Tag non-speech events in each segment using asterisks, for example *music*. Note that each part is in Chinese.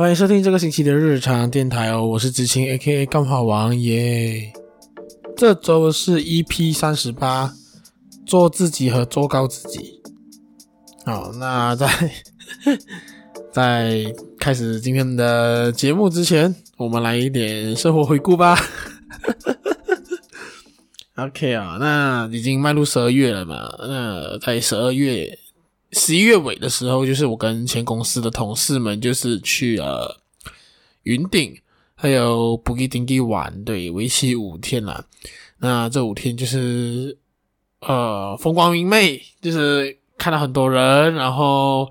欢迎收听这个星期的日常电台哦，我是知青 A.K.A 干话王耶。这周是 EP 三十八，做自己和做高自己。好，那在 *laughs* 在开始今天的节目之前，我们来一点生活回顾吧。*laughs* OK 啊，那已经迈入十二月了嘛？那在十二月。十一月尾的时候，就是我跟前公司的同事们，就是去了云顶，还有布吉丁吉玩，对，为期五天啦。那这五天就是呃风光明媚，就是看到很多人，然后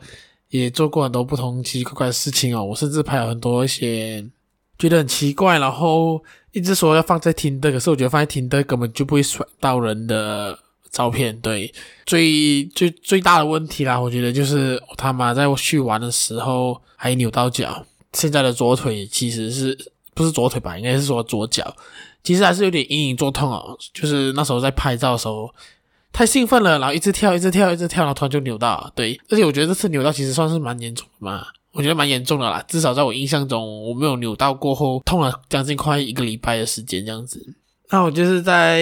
也做过很多不同奇奇怪怪的事情哦。我甚至拍了很多一些觉得很奇怪，然后一直说要放在 Tinder，可是我觉得放在 Tinder 根本就不会甩到人的。照片，对，最最最大的问题啦，我觉得就是他妈在我去玩的时候还扭到脚，现在的左腿其实是不是左腿吧，应该是说左脚，其实还是有点隐隐作痛哦。就是那时候在拍照的时候太兴奋了，然后一直跳，一直跳，一直跳，然后突然就扭到，对，而且我觉得这次扭到其实算是蛮严重的嘛，我觉得蛮严重的啦，至少在我印象中我没有扭到过后痛了将近快一个礼拜的时间这样子。那我就是在。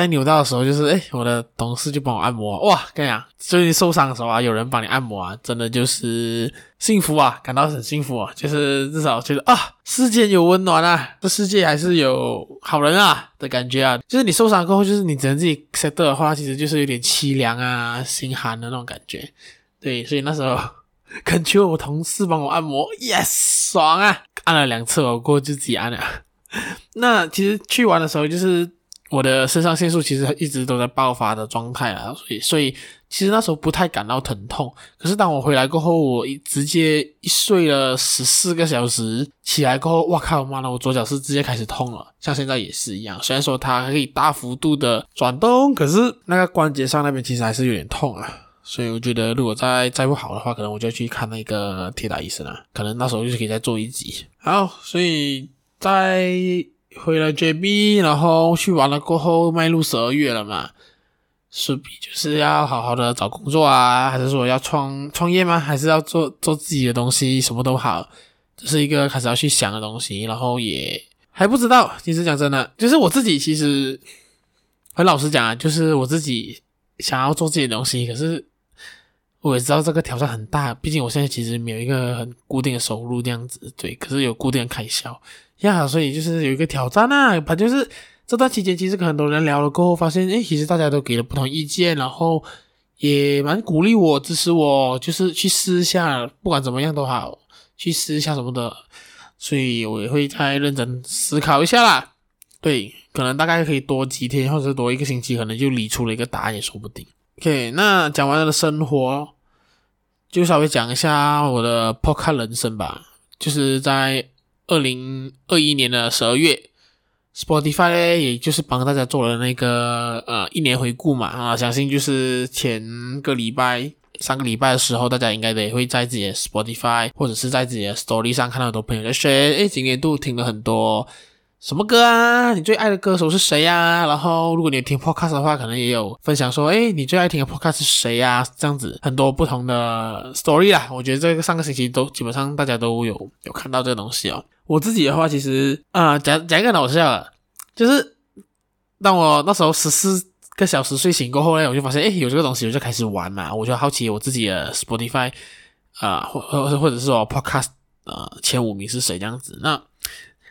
在扭到的时候，就是诶，我的同事就帮我按摩，哇，跟你讲，所以你受伤的时候啊，有人帮你按摩啊，真的就是幸福啊，感到很幸福啊，就是至少觉得啊，世界有温暖啊，这世界还是有好人啊的感觉啊。就是你受伤过后，就是你只能自己 set 的话，其实就是有点凄凉啊，心寒的那种感觉。对，所以那时候 *laughs* 恳求我同事帮我按摩，yes，爽啊，按了两次，我过后就自己按了。*laughs* 那其实去玩的时候就是。我的肾上腺素其实一直都在爆发的状态啊，所以所以其实那时候不太感到疼痛。可是当我回来过后，我一直接一睡了十四个小时，起来过后，哇靠妈的，我左脚是直接开始痛了，像现在也是一样。虽然说它可以大幅度的转动，可是那个关节上那边其实还是有点痛啊。所以我觉得如果再再不好的话，可能我就去看那个铁打医生了。可能那时候就是可以再做一集。好，所以在。回了 JB，然后去完了过后，迈入十二月了嘛，势必就是要好好的找工作啊，还是说要创创业吗？还是要做做自己的东西，什么都好，这是一个开始要去想的东西，然后也还不知道。其实讲真的，就是我自己其实很老实讲啊，就是我自己想要做自己的东西，可是我也知道这个挑战很大，毕竟我现在其实没有一个很固定的收入这样子，对，可是有固定的开销。呀，所以就是有一个挑战啊，反正就是这段期间，其实跟很多人聊了过后，发现诶，其实大家都给了不同意见，然后也蛮鼓励我、支持我，就是去试一下，不管怎么样都好，去试一下什么的。所以我也会再认真思考一下啦。对，可能大概可以多几天，或者多一个星期，可能就理出了一个答案也说不定。OK，那讲完了生活，就稍微讲一下我的破开人生吧，就是在。二零二一年的十二月，Spotify 呢，也就是帮大家做了那个呃一年回顾嘛啊，相信就是前个礼拜、上个礼拜的时候，大家应该也会在自己的 Spotify 或者是在自己的 Story 上看到很多朋友在说，诶，今年度听了很多。什么歌啊？你最爱的歌手是谁呀、啊？然后，如果你听 podcast 的话，可能也有分享说，诶，你最爱听的 podcast 是谁呀、啊？这样子很多不同的 story 啦。我觉得这个上个星期都基本上大家都有有看到这个东西哦。我自己的话，其实啊，讲、讲一个搞笑的，就是当我那时候十四个小时睡醒过后呢，我就发现，诶，有这个东西，我就开始玩嘛。我就好奇我自己的 Spotify 啊、或或或者是说 podcast 呃前五名是谁这样子。那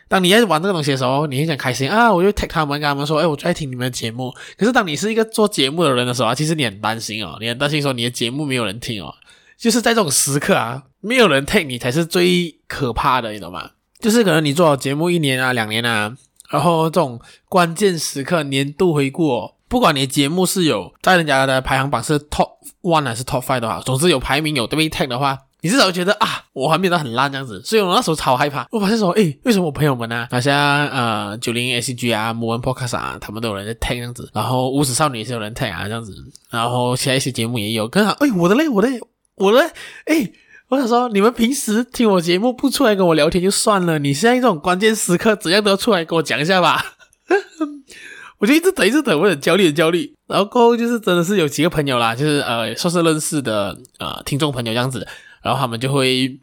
当你在玩这个东西的时候，你很想开心啊！我就 tag 他们，跟他们说：“哎，我就爱听你们的节目。”可是当你是一个做节目的人的时候啊，其实你很担心哦，你很担心说你的节目没有人听哦。就是在这种时刻啊，没有人 tag 你才是最可怕的，你懂吗？就是可能你做节目一年啊、两年啊，然后这种关键时刻年度回顾哦，不管你的节目是有在人家的排行榜是 top one 还是 top five 的话，总之有排名有被 tag 的话。你至少觉得啊，我还变得很烂这样子，所以我那时候超害怕。我发现说，诶，为什么我朋友们呢、好像呃九零 S G 啊、摩文 Podcast 啊，他们都有人在 tag 这样子，然后无耻少女也是有人听啊这样子，然后其他一些节目也有。跟好，诶，我的嘞，我的，我的，诶，我想说，你们平时听我节目不出来跟我聊天就算了，你现在这种关键时刻，怎样都要出来跟我讲一下吧。*laughs* 我就一直等，一直等，我很焦虑，很焦虑。然后过后就是真的是有几个朋友啦，就是呃，算是认识的呃听众朋友这样子。然后他们就会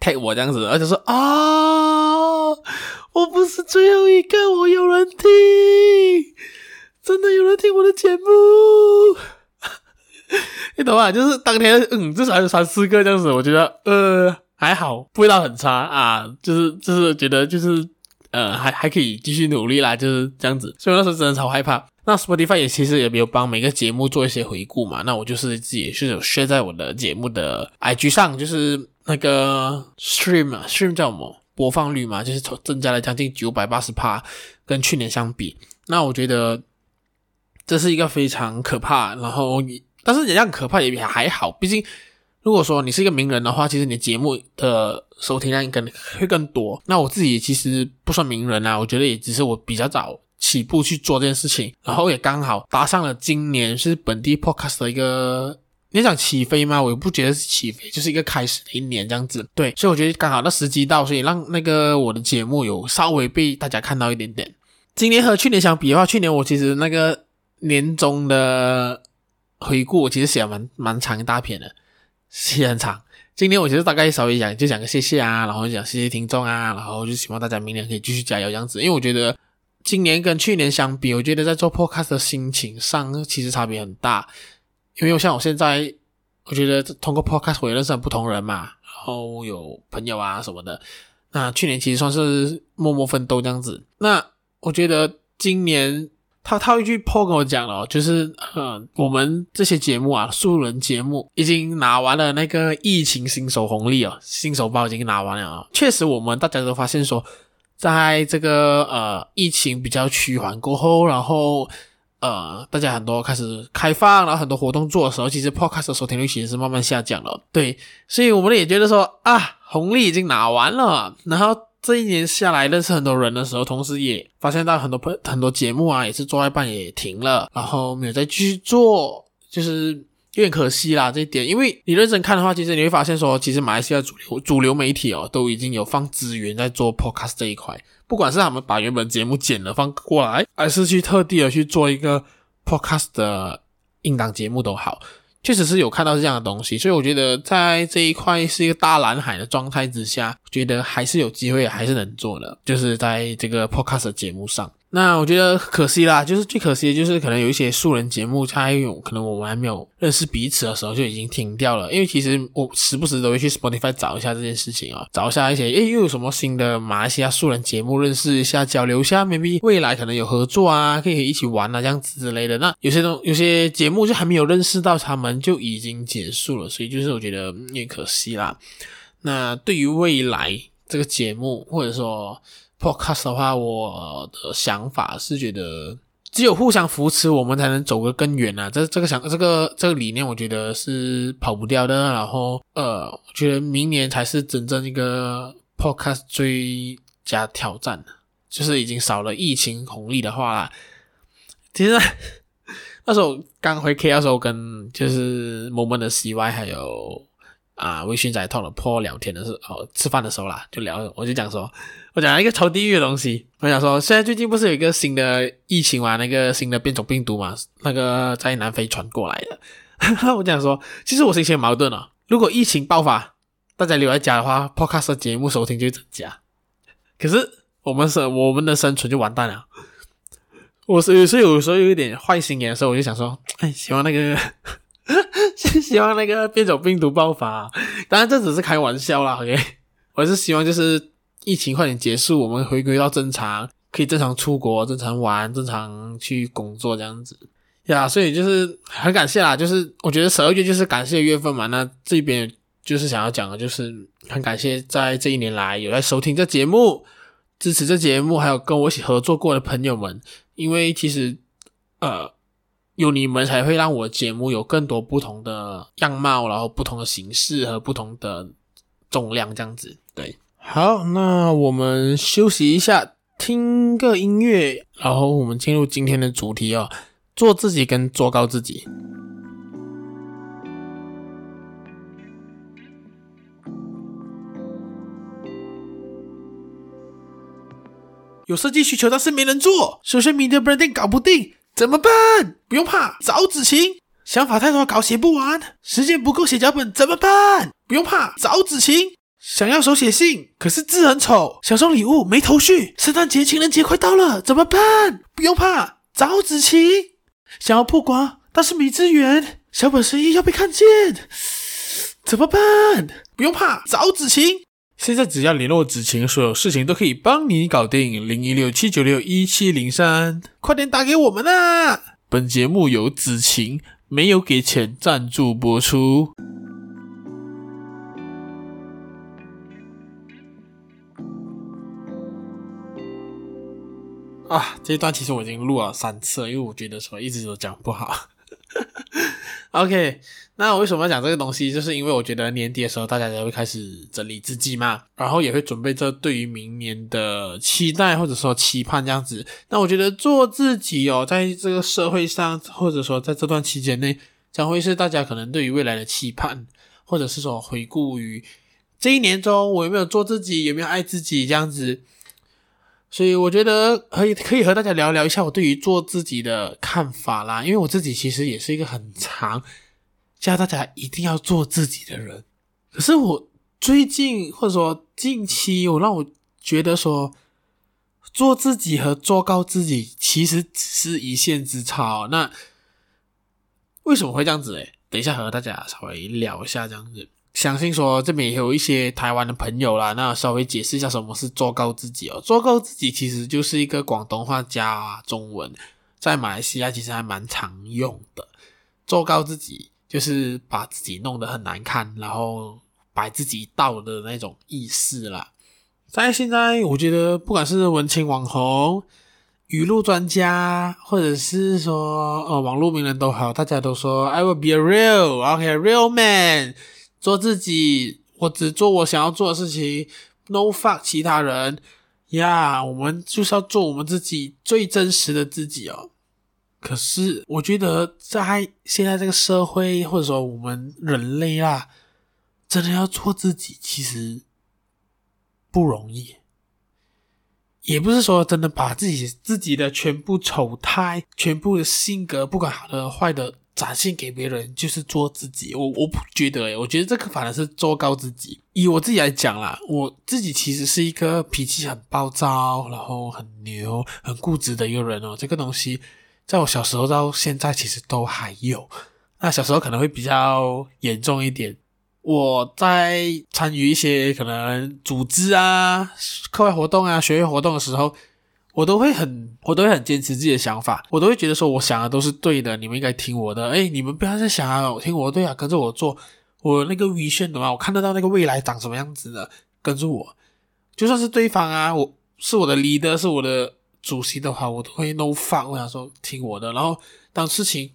tag 我这样子，而且说啊，我不是最后一个，我有人听，真的有人听我的节目。*laughs* 你懂吧？就是当天，嗯，至少有三四个这样子，我觉得呃还好，味道很差啊，就是就是觉得就是呃还还可以继续努力啦，就是这样子。所以那时候真的超害怕。那 Spotify 也其实也没有帮每个节目做一些回顾嘛，那我就是自己也是有 share 在我的节目的 IG 上，就是那个 stream 啊，stream 叫什么播放率嘛，就是增加了将近九百八十趴，跟去年相比，那我觉得这是一个非常可怕，然后。但是也样可怕也还好，毕竟如果说你是一个名人的话，其实你的节目的收听量更会更多。那我自己其实不算名人啊，我觉得也只是我比较早起步去做这件事情，然后也刚好搭上了今年是本地 podcast 的一个，你想起飞吗？我也不觉得是起飞，就是一个开始的一年这样子。对，所以我觉得刚好那时机到，所以让那个我的节目有稍微被大家看到一点点。今年和去年相比的话，去年我其实那个年终的。回顾我其实写了蛮蛮长一大篇的，写很长。今天我其实大概稍微讲，就讲个谢谢啊，然后讲谢谢听众啊，然后就希望大家明年可以继续加油这样子。因为我觉得今年跟去年相比，我觉得在做 podcast 的心情上其实差别很大。因为像我现在，我觉得通过 podcast 我也认识很不同人嘛，然后有朋友啊什么的。那去年其实算是默默奋斗这样子。那我觉得今年。他套一句 Paul 跟我讲了，就是呃，我们这些节目啊，素人节目已经拿完了那个疫情新手红利哦，新手包已经拿完了啊。确实，我们大家都发现说，在这个呃疫情比较趋缓过后，然后呃大家很多开始开放，然后很多活动做的时候，其实 Podcast 的收听率其实是慢慢下降了。对，所以我们也觉得说啊，红利已经拿完了，然后。这一年下来认识很多人的时候，同时也发现到很多朋很多节目啊，也是做一半也停了，然后没有再继续做，就是有点可惜啦这一点。因为你认真看的话，其实你会发现说，其实马来西亚主流主流媒体哦，都已经有放资源在做 podcast 这一块，不管是他们把原本节目剪了放过来，还是去特地的去做一个 podcast 的音档节目都好。确实是有看到这样的东西，所以我觉得在这一块是一个大蓝海的状态之下，觉得还是有机会，还是能做的，就是在这个 podcast 节目上。那我觉得可惜啦，就是最可惜的就是可能有一些素人节目，它有可能我们还没有认识彼此的时候就已经停掉了。因为其实我时不时都会去 Spotify 找一下这件事情啊，找一下一些诶又有什么新的马来西亚素人节目，认识一下，交流一下，maybe 未来可能有合作啊，可以一起玩啊这样子之类的。那有些东有些节目就还没有认识到他们就已经结束了，所以就是我觉得有点可惜啦。那对于未来这个节目或者说，Podcast 的话，我的想法是觉得只有互相扶持，我们才能走得更远啊！这这个想这个这个理念，我觉得是跑不掉的。然后，呃，我觉得明年才是真正一个 Podcast 最佳挑战，就是已经少了疫情红利的话啦。其实 *laughs* 那时候刚回 K 的时候，跟就是我们的 CY 还有。啊，微醺仔 Talk 的 Paul 聊天的时候，哦，吃饭的时候啦，就聊，我就讲说，我讲一个超地狱的东西。我想说，现在最近不是有一个新的疫情嘛，那个新的变种病毒嘛，那个在南非传过来的。*laughs* 我讲说，其实我心情矛盾啊。如果疫情爆发，大家留在家的话，Podcast 节目收听就增加。可是我们生我们的生存就完蛋了。我是有时有时候有一点坏心眼的时候，我就想说，哎，希望那个。*laughs* 希望那个变种病毒爆发，当然这只是开玩笑啦。OK，我是希望就是疫情快点结束，我们回归到正常，可以正常出国、正常玩、正常去工作这样子呀。所以就是很感谢啦，就是我觉得十二月就是感谢月份嘛。那这边就是想要讲的，就是很感谢在这一年来有在收听这节目、支持这节目，还有跟我一起合作过的朋友们，因为其实呃。有你们才会让我节目有更多不同的样貌，然后不同的形式和不同的重量，这样子。对，好，那我们休息一下，听个音乐，然后我们进入今天的主题哦，做自己跟做高自己。有设计需求，但是没人做，social media branding 搞不定。怎么办？不用怕，找子晴。想法太多，稿写不完，时间不够写脚本，怎么办？不用怕，找子晴。想要手写信，可是字很丑；想送礼物没头绪。圣诞节、情人节快到了，怎么办？不用怕，找子晴。想要曝光，但是没资源，小本生意要被看见，怎么办？不用怕，找子晴。现在只要联络子晴，所有事情都可以帮你搞定。零一六七九六一七零三，快点打给我们啊！本节目由子晴没有给钱赞助播出。啊，这一段其实我已经录了三次了，因为我觉得说一直都讲不好。*laughs* OK，那我为什么要讲这个东西？就是因为我觉得年底的时候大家才会开始整理自己嘛，然后也会准备这对于明年的期待或者说期盼这样子。那我觉得做自己哦，在这个社会上或者说在这段期间内，将会是大家可能对于未来的期盼，或者是说回顾于这一年中我有没有做自己，有没有爱自己这样子。所以我觉得可以可以和大家聊聊一下我对于做自己的看法啦，因为我自己其实也是一个很常教大家一定要做自己的人。可是我最近或者说近期，我让我觉得说做自己和做高自己其实只是一线之差。那为什么会这样子诶？等一下和大家稍微聊一下这样子。相信说这边也有一些台湾的朋友啦，那稍微解释一下什么是做高自己哦。做高自己其实就是一个广东话加中文，在马来西亚其实还蛮常用的。做高自己就是把自己弄得很难看，然后摆自己道的那种意思啦。在现在，我觉得不管是文青网红、语录专家，或者是说呃网络名人都好，大家都说 I will be a real, okay, real man。做自己，我只做我想要做的事情，no fuck 其他人呀。Yeah, 我们就是要做我们自己最真实的自己哦。可是我觉得在现在这个社会，或者说我们人类啊，真的要做自己，其实不容易。也不是说真的把自己自己的全部丑态、全部的性格，不管好的坏的。展现给别人就是做自己，我我不觉得诶，我觉得这个反而是做高自己。以我自己来讲啦，我自己其实是一个脾气很暴躁，然后很牛、很固执的一个人哦。这个东西在我小时候到现在其实都还有。那小时候可能会比较严重一点。我在参与一些可能组织啊、课外活动啊、学业活动的时候。我都会很，我都会很坚持自己的想法，我都会觉得说，我想的都是对的，你们应该听我的。诶，你们不要再想啊，听我的，对啊，跟着我做，我那个 vision 的嘛，我看得到那个未来长什么样子的，跟着我。就算是对方啊，我是我的 leader，是我的主席的话，我都会 no fuck，我想说听我的。然后当事情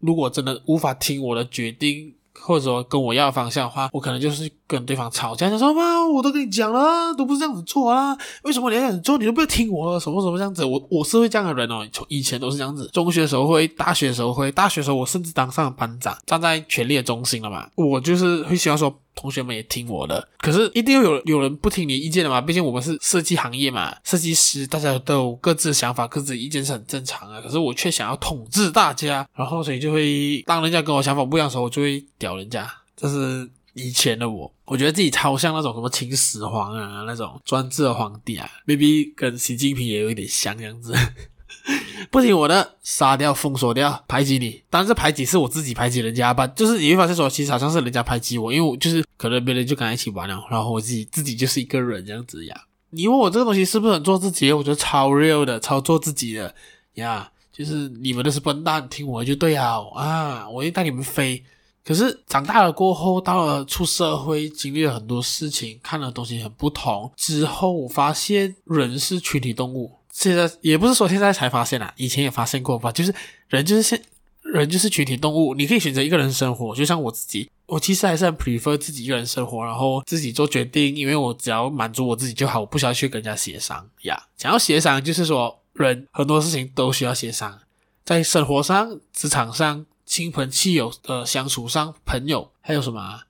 如果真的无法听我的决定，或者说跟我要方向的话，我可能就是跟对方吵架，就说嘛，我都跟你讲了，都不是这样子做啊，为什么你要这样做？你都不要听我，什么什么这样子？我我是会这样的人哦，从以前都是这样子，中学的时候会，大学的时候会，大学的时候我甚至当上了班长，站在权力的中心了嘛，我就是会希望说。同学们也听我的，可是一定要有有人不听你意见的嘛？毕竟我们是设计行业嘛，设计师大家都有各自的想法，各自意见是很正常的。可是我却想要统治大家，然后所以就会当人家跟我想法不一样的时候，我就会屌人家。这是以前的我，我觉得自己超像那种什么秦始皇啊，那种专制的皇帝啊，maybe 跟习近平也有一点像这样子。*laughs* 不听我的，杀掉、封锁掉、排挤你。当然，这排挤是我自己排挤人家吧。就是你会发现说，其实好像是人家排挤我，因为我就是可能别人就跟他一起玩了，然后我自己自己就是一个人这样子呀。你问我这个东西是不是很做自己？我觉得超 real 的，超做自己的呀。就是你们都是笨蛋，听我就对啊啊！我会带你们飞。可是长大了过后，到了出社会，经历了很多事情，看的东西很不同之后，我发现人是群体动物。现在也不是说现在才发现啦，以前也发现过吧。就是人就是现 *laughs* 人就是群体动物，你可以选择一个人生活，就像我自己，我其实还是很 prefer 自己一个人生活，然后自己做决定，因为我只要满足我自己就好，我不需要去跟人家协商呀。想要协商，就是说人很多事情都需要协商，在生活上、职场上、亲朋戚友的相处上、朋友还有什么，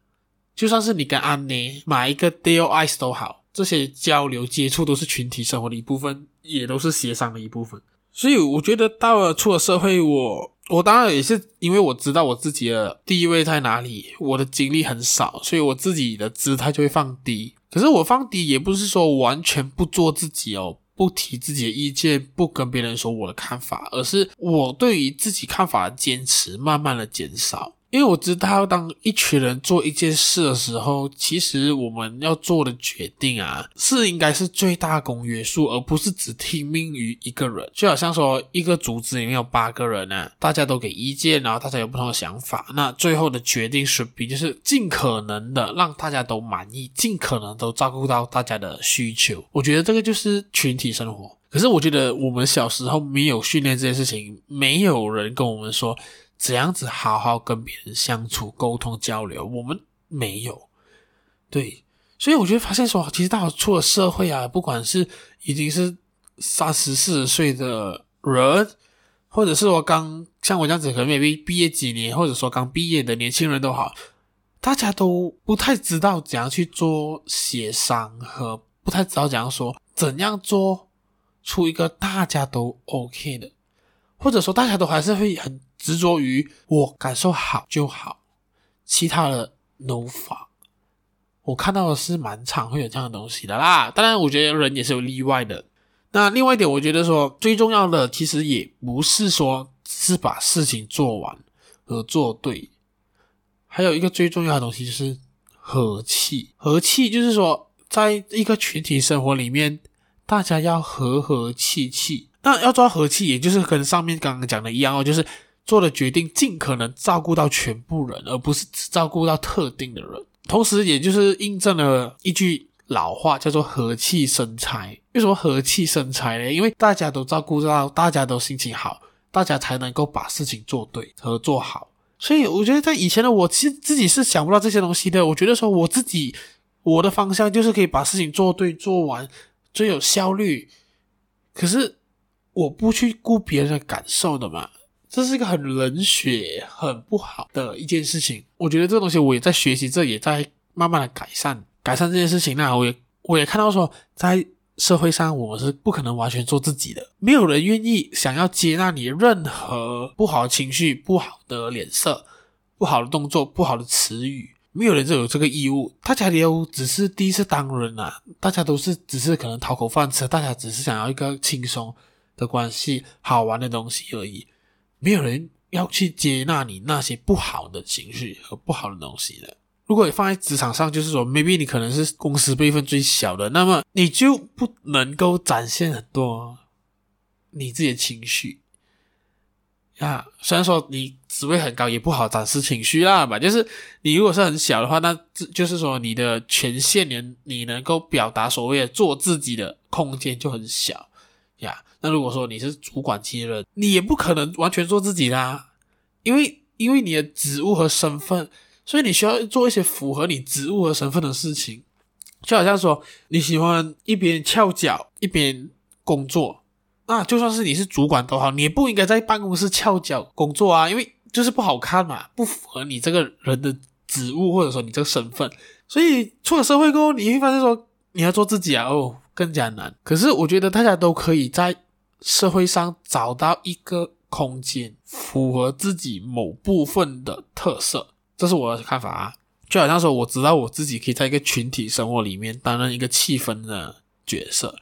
就算是你跟安妮买一个 deal ice 都好。这些交流接触都是群体生活的一部分，也都是协商的一部分。所以我觉得到了出了社会我，我我当然也是因为我知道我自己的地位在哪里，我的经历很少，所以我自己的姿态就会放低。可是我放低也不是说完全不做自己哦，不提自己的意见，不跟别人说我的看法，而是我对于自己看法的坚持慢慢的减少。因为我知道，当一群人做一件事的时候，其实我们要做的决定啊，是应该是最大公约数，而不是只听命于一个人。就好像说，一个组织里面有八个人呢，大家都给意见，然后大家有不同的想法，那最后的决定水平就是尽可能的让大家都满意，尽可能都照顾到大家的需求。我觉得这个就是群体生活。可是我觉得我们小时候没有训练这件事情，没有人跟我们说。怎样子好好跟别人相处、沟通、交流，我们没有，对，所以我觉得发现说，其实到出了社会啊，不管是已经是三十四岁的人，或者是说刚像我这样子可能 maybe 毕业几年，或者说刚毕业的年轻人都好，大家都不太知道怎样去做协商，和不太知道怎样说，怎样做出一个大家都 OK 的，或者说大家都还是会很。执着于我感受好就好，其他的 no 法。我看到的是蛮常会有这样的东西的啦。当然，我觉得人也是有例外的。那另外一点，我觉得说最重要的，其实也不是说是把事情做完和做对，还有一个最重要的东西就是和气。和气就是说，在一个群体生活里面，大家要和和气气。那要抓和气，也就是跟上面刚刚讲的一样哦，就是。做的决定尽可能照顾到全部人，而不是只照顾到特定的人。同时，也就是印证了一句老话，叫做“和气生财”。为什么和气生财呢？因为大家都照顾到，大家都心情好，大家才能够把事情做对和做好。所以，我觉得在以前的我，其实自己是想不到这些东西的。我觉得说我自己，我的方向就是可以把事情做对、做完，最有效率。可是，我不去顾别人的感受的嘛。这是一个很冷血、很不好的一件事情。我觉得这个东西我也在学习，这也在慢慢的改善，改善这件事情。那我也我也看到说，在社会上我们是不可能完全做自己的，没有人愿意想要接纳你任何不好的情绪、不好的脸色、不好的动作、不好的词语，没有人就有这个义务。大家都只是第一次当人啊，大家都是只是可能讨口饭吃，大家只是想要一个轻松的关系、好玩的东西而已。没有人要去接纳你那些不好的情绪和不好的东西的。如果你放在职场上，就是说，maybe 你可能是公司辈分最小的，那么你就不能够展现很多你自己的情绪啊。虽然说你职位很高，也不好展示情绪啦吧。就是你如果是很小的话，那就是说你的权限，你你能够表达所谓的做自己的空间就很小呀。那如果说你是主管级的人，你也不可能完全做自己啦，因为因为你的职务和身份，所以你需要做一些符合你职务和身份的事情。就好像说你喜欢一边翘脚一边工作，那就算是你是主管都好，你也不应该在办公室翘脚工作啊，因为就是不好看嘛，不符合你这个人的职务或者说你这个身份。所以出了社会过后，你会发现说你要做自己啊，哦，更加难。可是我觉得大家都可以在。社会上找到一个空间，符合自己某部分的特色，这是我的看法啊。就好像说，我知道我自己可以在一个群体生活里面担任一个气氛的角色，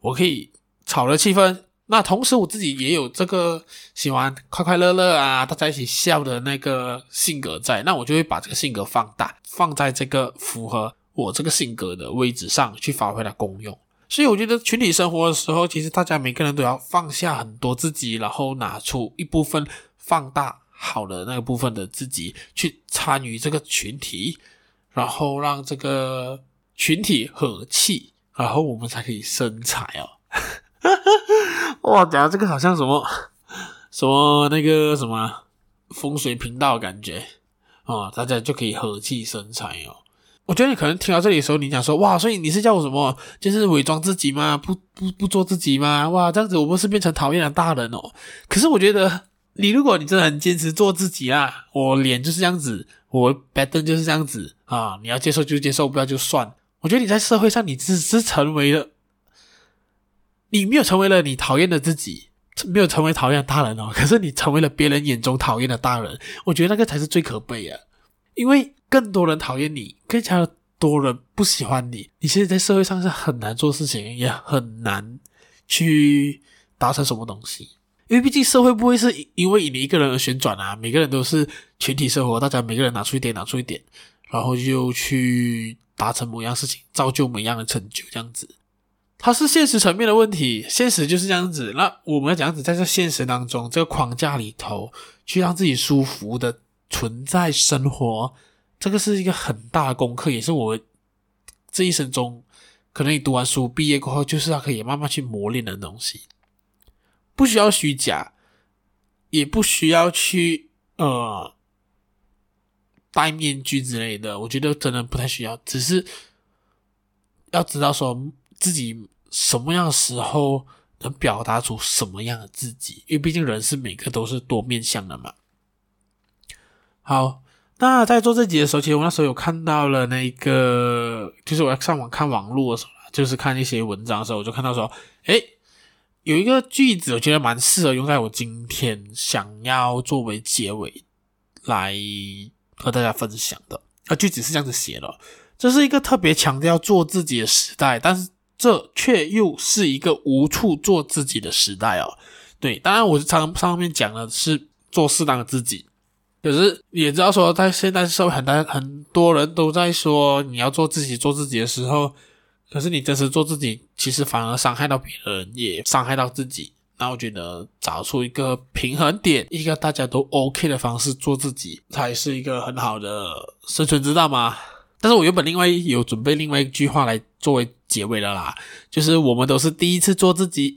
我可以炒热气氛。那同时，我自己也有这个喜欢快快乐乐啊，大家一起笑的那个性格在，那我就会把这个性格放大，放在这个符合我这个性格的位置上去发挥它功用。所以我觉得群体生活的时候，其实大家每个人都要放下很多自己，然后拿出一部分放大好的那个部分的自己去参与这个群体，然后让这个群体和气，然后我们才可以生财哦。*laughs* 哇，讲这个好像什么什么那个什么风水频道感觉哦，大家就可以和气生财哦。我觉得你可能听到这里的时候，你讲说哇，所以你是叫我什么？就是伪装自己吗？不不不做自己吗？哇，这样子我不是变成讨厌的大人哦。可是我觉得，你如果你真的很坚持做自己啊，我脸就是这样子，我 pattern 就是这样子啊，你要接受就接受，不要就算。我觉得你在社会上，你只是成为了，你没有成为了你讨厌的自己，没有成为讨厌的大人哦。可是你成为了别人眼中讨厌的大人，我觉得那个才是最可悲啊，因为。更多人讨厌你，更加多人不喜欢你，你其实在社会上是很难做事情，也很难去达成什么东西。因为毕竟社会不会是因为你一个人而旋转啊，每个人都是群体生活，大家每个人拿出一点，拿出一点，然后就去达成某样事情，造就某样的成就，这样子。它是现实层面的问题，现实就是这样子。那我们要怎样子在这现实当中这个框架里头，去让自己舒服的存在生活，这个是一个很大的功课，也是我这一生中可能你读完书毕业过后，就是要可以慢慢去磨练的东西。不需要虚假，也不需要去呃戴面具之类的，我觉得真的不太需要，只是要知道说自己。什么样的时候能表达出什么样的自己？因为毕竟人是每个都是多面向的嘛。好，那在做这集的时候，其实我那时候有看到了那个，就是我要上网看网络的时候，就是看一些文章的时候，我就看到说，诶，有一个句子，我觉得蛮适合用在我今天想要作为结尾来和大家分享的。啊，句子是这样子写的，这是一个特别强调做自己的时代，但是。这却又是一个无处做自己的时代哦。对，当然我是常上面讲的是做适当的自己，可是也知道说，在现在社会很大很多人都在说你要做自己做自己的时候，可是你真实做自己，其实反而伤害到别人，也伤害到自己。那我觉得找出一个平衡点，一个大家都 OK 的方式做自己，才是一个很好的生存之道嘛。但是我原本另外有准备另外一句话来作为结尾的啦，就是我们都是第一次做自己，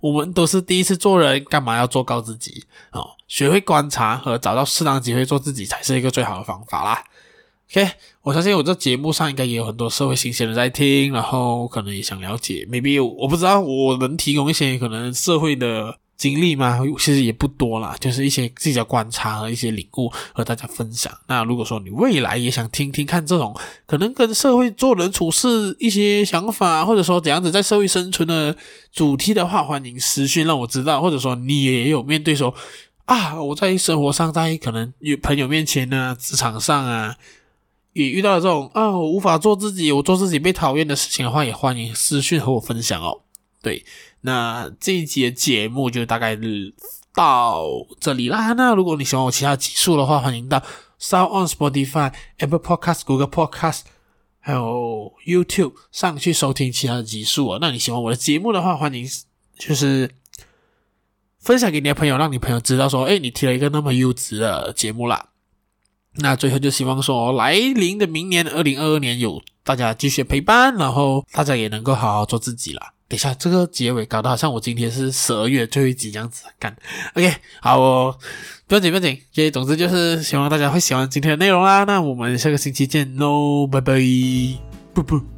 我们都是第一次做人，干嘛要做高自己？哦，学会观察和找到适当机会做自己，才是一个最好的方法啦。OK，我相信我这节目上应该也有很多社会新鲜人在听，然后可能也想了解，maybe 我不知道我能提供一些可能社会的。经历嘛，其实也不多啦，就是一些自己的观察和一些领悟和大家分享。那如果说你未来也想听听看这种可能跟社会做人处事一些想法，或者说怎样子在社会生存的主题的话，欢迎私讯让我知道。或者说你也有面对说啊，我在生活上，在可能有朋友面前呢，职场上啊，也遇到了这种啊，我无法做自己，我做自己被讨厌的事情的话，也欢迎私讯和我分享哦。对。那这一集的节目就大概到这里啦。那如果你喜欢我其他集数的话，欢迎到 Sound on Spotify、Apple Podcast、Google Podcast，还有 YouTube 上去收听其他的集数哦。那你喜欢我的节目的话，欢迎就是分享给你的朋友，让你朋友知道说，哎，你听了一个那么优质的节目啦。那最后就希望说，来临的明年二零二二年有大家继续陪伴，然后大家也能够好好做自己啦。等一下，这个结尾搞得好像我今天是十二月最后一集这样子干。OK，好哦，不要紧不要紧。OK，总之就是希望大家会喜欢今天的内容啦。那我们下个星期见喽，拜拜，不不。